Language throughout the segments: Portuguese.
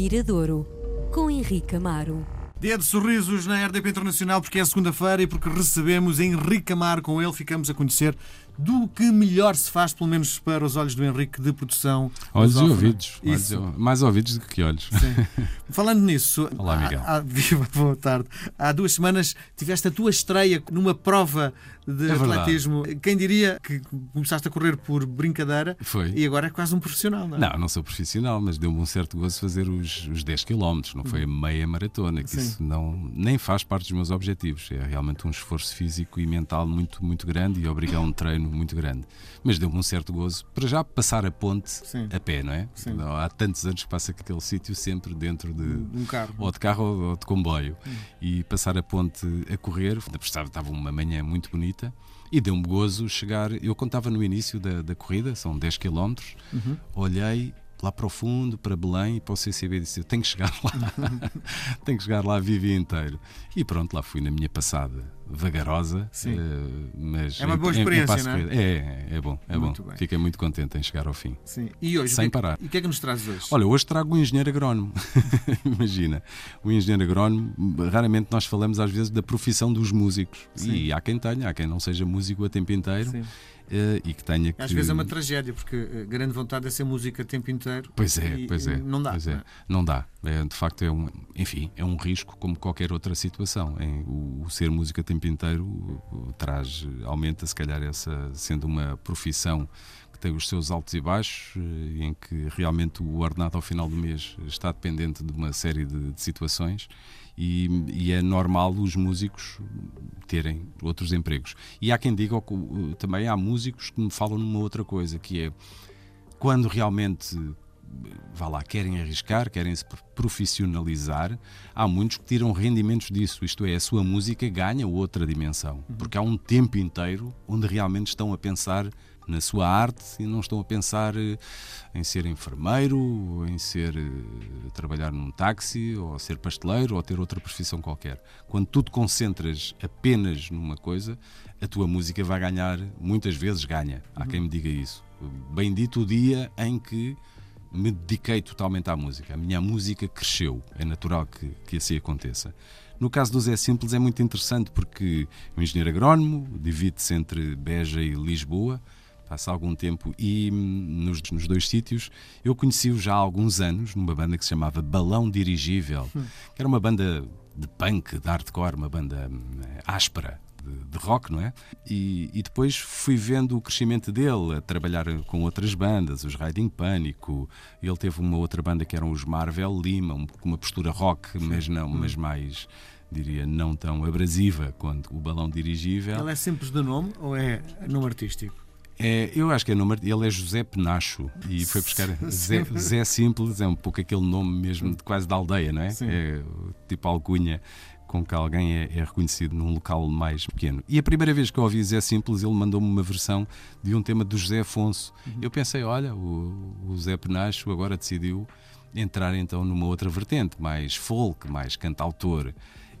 Miradouro, com Henrique Amaro. Dia de sorrisos na RDP Internacional porque é segunda-feira e porque recebemos Henrique Amaro. Com ele ficamos a conhecer do que melhor se faz, pelo menos para os olhos do Henrique, de produção. Olhos e ouvidos. Isso. Olhos- mais ouvidos do que olhos. Sim. Falando nisso, Olá, Miguel. Há, há- viva, boa tarde. Há duas semanas tiveste a tua estreia numa prova de É verdade. atletismo. Quem diria que começaste a correr por brincadeira Foi. e agora é quase um profissional, não é? Não, não sou profissional, mas deu-me um certo gozo fazer os, os 10 km, não foi a meia maratona, que Sim. isso não, nem faz parte dos meus objetivos. É realmente um esforço físico e mental muito, muito grande e obriga a um treino muito grande. Mas deu-me um certo gozo para já passar a ponte Sim. a pé, não é? Sim. Há tantos anos que passa aquele sítio sempre dentro de, Um carro. ou de carro ou de comboio Hum. e passar a ponte a correr, estava estava uma manhã muito bonita e deu-me gozo chegar, eu contava no início da, da corrida, são 10 km, Uhum. olhei lá para o fundo, para Belém e para o CCB e disse, eu tenho que chegar lá, tenho que chegar lá vivo e inteiro. E pronto, lá fui na minha passada vagarosa, eh, mas É uma em- boa em- em experiência, passo não é? corrido. É, é bom, é Muito bom. bem. Fiquei muito contente em chegar ao fim. Sim. E hoje, Sem que, é que- parar. E o que é que nos trazes hoje? Olha, hoje trago um engenheiro agrónomo. Imagina, o engenheiro agrónomo, raramente nós falamos às vezes da profissão dos músicos. Sim. E há quem tenha, há quem não seja músico a tempo inteiro Sim. Eh, e que tenha que. Às vezes é uma tragédia, porque a grande vontade é ser música o tempo inteiro. Pois é, e- pois é. Não dá. Pois é, não é? não dá. É, de facto, é um, enfim, é um risco como qualquer outra situação. Em, o, o ser música o tempo inteiro o- o traz, aumenta se calhar essa, sendo uma profissão que tem os seus altos e baixos, eh, em que realmente o ordenado ao final do mês está dependente de uma série de, de situações. E, e é normal os músicos terem outros empregos. E há quem diga, uh, também há músicos que me falam numa outra coisa, que é quando realmente vá lá, querem arriscar, querem se profissionalizar, há muitos que tiram rendimentos disso, isto é, a sua música ganha outra dimensão, porque há um tempo inteiro onde realmente estão a pensar na sua arte e não estão a pensar eh, em ser enfermeiro, ou em ser eh, trabalhar num táxi, ou ser pasteleiro, ou ter outra profissão qualquer. Quando tu te concentras apenas numa coisa, a tua música vai ganhar, muitas vezes ganha. Há quem me diga isso. Bendito o dia em que me dediquei totalmente à música. A minha música cresceu. É natural que, que assim aconteça. No caso do Zé Simples é muito interessante porque é um engenheiro agrónomo, divide-se entre Beja e Lisboa, passa algum tempo e hum, nos, nos dois sítios eu conheci-o já há alguns anos numa banda que se chamava Balão Dirigível, que era uma banda de punk, de hardcore, uma banda hum, áspera, de, de rock, não é? E, e depois fui vendo o crescimento dele a trabalhar com outras bandas, os Riding Pânico. Ele teve uma outra banda que eram os Marvel Lima, um- uma postura rock, mas não, mas mais diria não tão abrasiva quanto o balão dirigível. Ele é simples de nome ou é nome artístico? É, eu acho que é nome, ele é José Penacho e foi buscar Zé, Zé Simples, é um pouco aquele nome mesmo de quase da aldeia, não é? Sim. É tipo alcunha com que alguém é, é reconhecido num local mais pequeno. E a primeira vez que eu ouvi Zé Simples, ele mandou-me uma versão de um tema do José Afonso. Eu pensei, olha, o, o Zé Penacho agora decidiu entrar então numa outra vertente, mais folk, mais cantautor.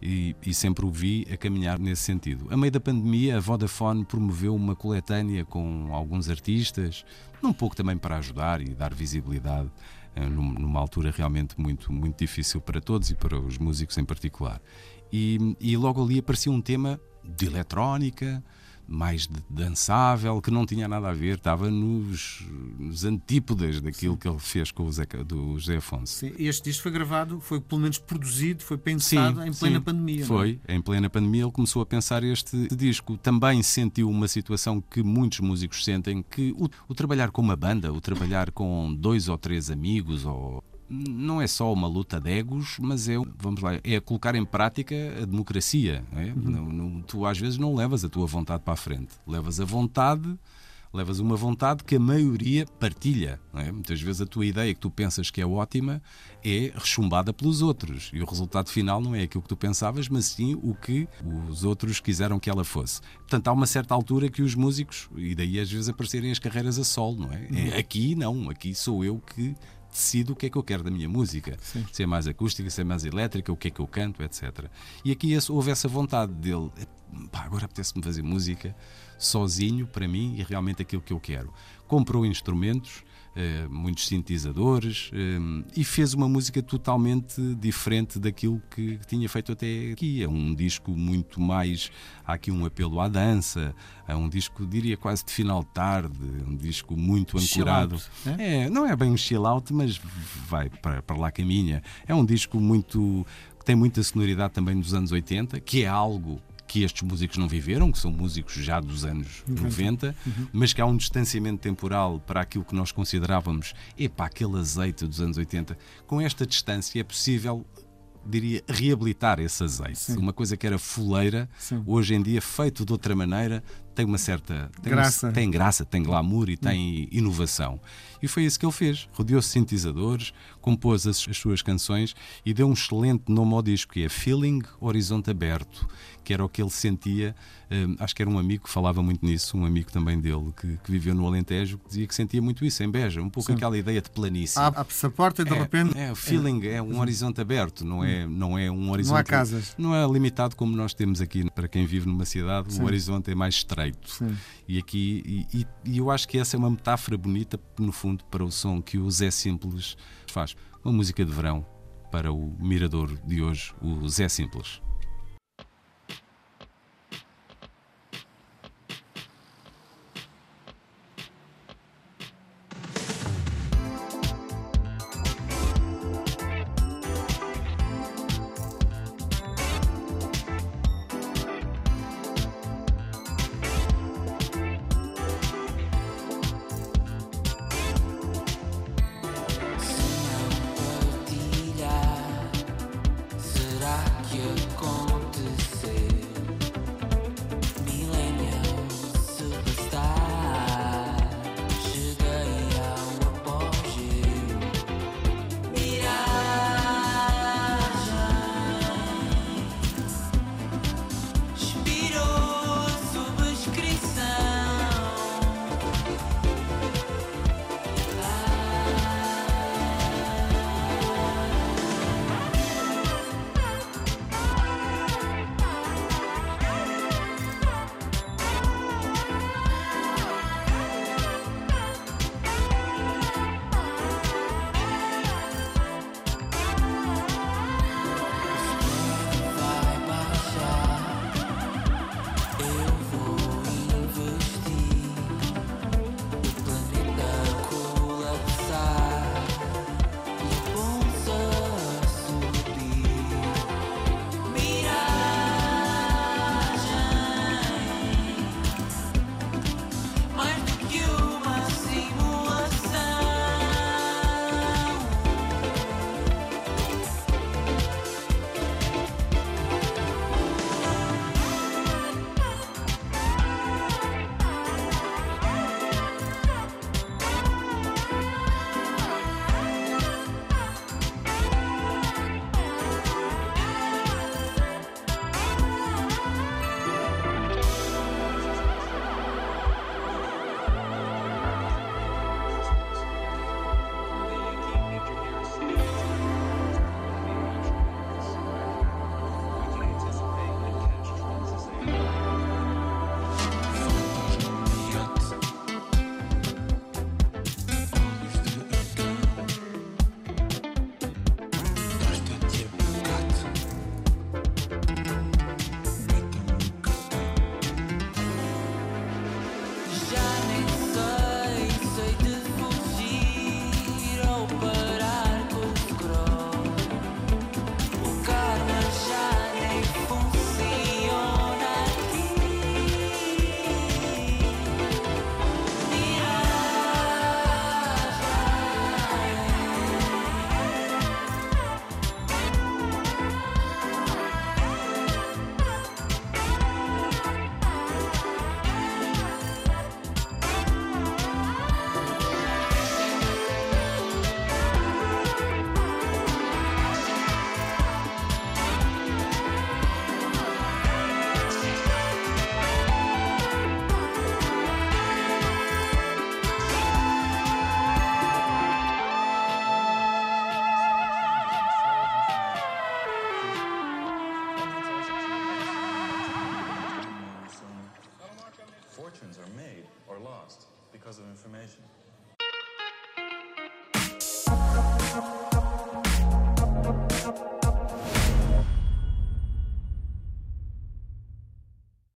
E, e sempre o vi a caminhar nesse sentido. A meio da pandemia, a Vodafone promoveu uma coletânea com alguns artistas, um pouco também para ajudar e dar visibilidade eh, num- numa altura realmente muito, muito difícil para todos e para os músicos em particular. E, e logo ali aparecia um tema de eletrónica, mais dançável, que não tinha nada a ver, estava nos, nos antípodas daquilo que ele fez com o Zé, do José Afonso. Sim. Este disco foi gravado, foi pelo menos produzido, foi pensado em plena sim. pandemia. é? Foi, em plena pandemia ele começou a pensar este disco. Também sentiu uma situação que muitos músicos sentem, que o, o trabalhar com uma banda, o trabalhar com dois ou três amigos, ou não é só uma luta de egos, mas é, vamos lá, é colocar em prática a democracia. não é? Não- não- tu às vezes não levas a tua vontade para a frente, levas a vontade levas uma vontade que a maioria partilha. é? Muitas vezes a tua ideia que tu pensas que é ótima é rechumbada pelos outros e o resultado final não é aquilo que tu pensavas, mas sim o que os outros quiseram que ela fosse. Portanto, há uma certa altura que os músicos, e daí às vezes aparecerem as carreiras a solo, não é? É, Aqui não, aqui sou eu que decido o que é que eu quero da minha música. Se é mais acústica, se é mais elétrica, o que é que eu canto, etc. E aqui esse- houve essa vontade dele, pá, agora apetece-me fazer música sozinho, para mim, e realmente aquilo que eu quero. Comprou instrumentos, muitos sintetizadores uh, e fez uma música totalmente diferente daquilo que tinha feito até aqui. É um disco muito mais. Há aqui um apelo à dança, é um disco, diria, quase de final de tarde, um disco muito ancorado. É? é? não é bem um chill out, mas vai para, para lá caminha. É um disco muito. que tem muita sonoridade também dos anos 80, que é algo que estes músicos não viveram, que são músicos já dos anos 90, uhum. mas que há um distanciamento temporal para aquilo que nós considerávamos, epá, aquele azeite dos anos 80. Com esta distância é possível diria, reabilitar esse azeite. Sim. Uma coisa que era fuleira, Sim. hoje em dia, feito de outra maneira, tem uma certa. Tem graça. Uma, tem graça, tem glamour e tem inovação. E foi isso que ele fez. Rodeou-se de sintetizadores, compôs as, as, suas canções e deu um excelente nome ao disco, que é Feeling Horizonte Aberto, que era o que ele sentia. Um, acho que era um amigo que falava muito nisso, um amigo também dele, que, que viveu no Alentejo, que dizia que sentia muito isso, em Beja, um pouco Sim. aquela ideia de planície. Abre-se a porta e de é, repente. É, o feeling é, é um horizonte aberto, não é, não é um horizonte. Não há casas. Não é limitado como nós temos aqui, para quem vive numa cidade, Sim. o horizonte é mais estreito. Sim. E aqui, e, e, eu acho que essa é uma metáfora bonita, no fundo, para o som que o Zé Simples faz. Uma música de verão para o mirador de hoje, o Zé Simples.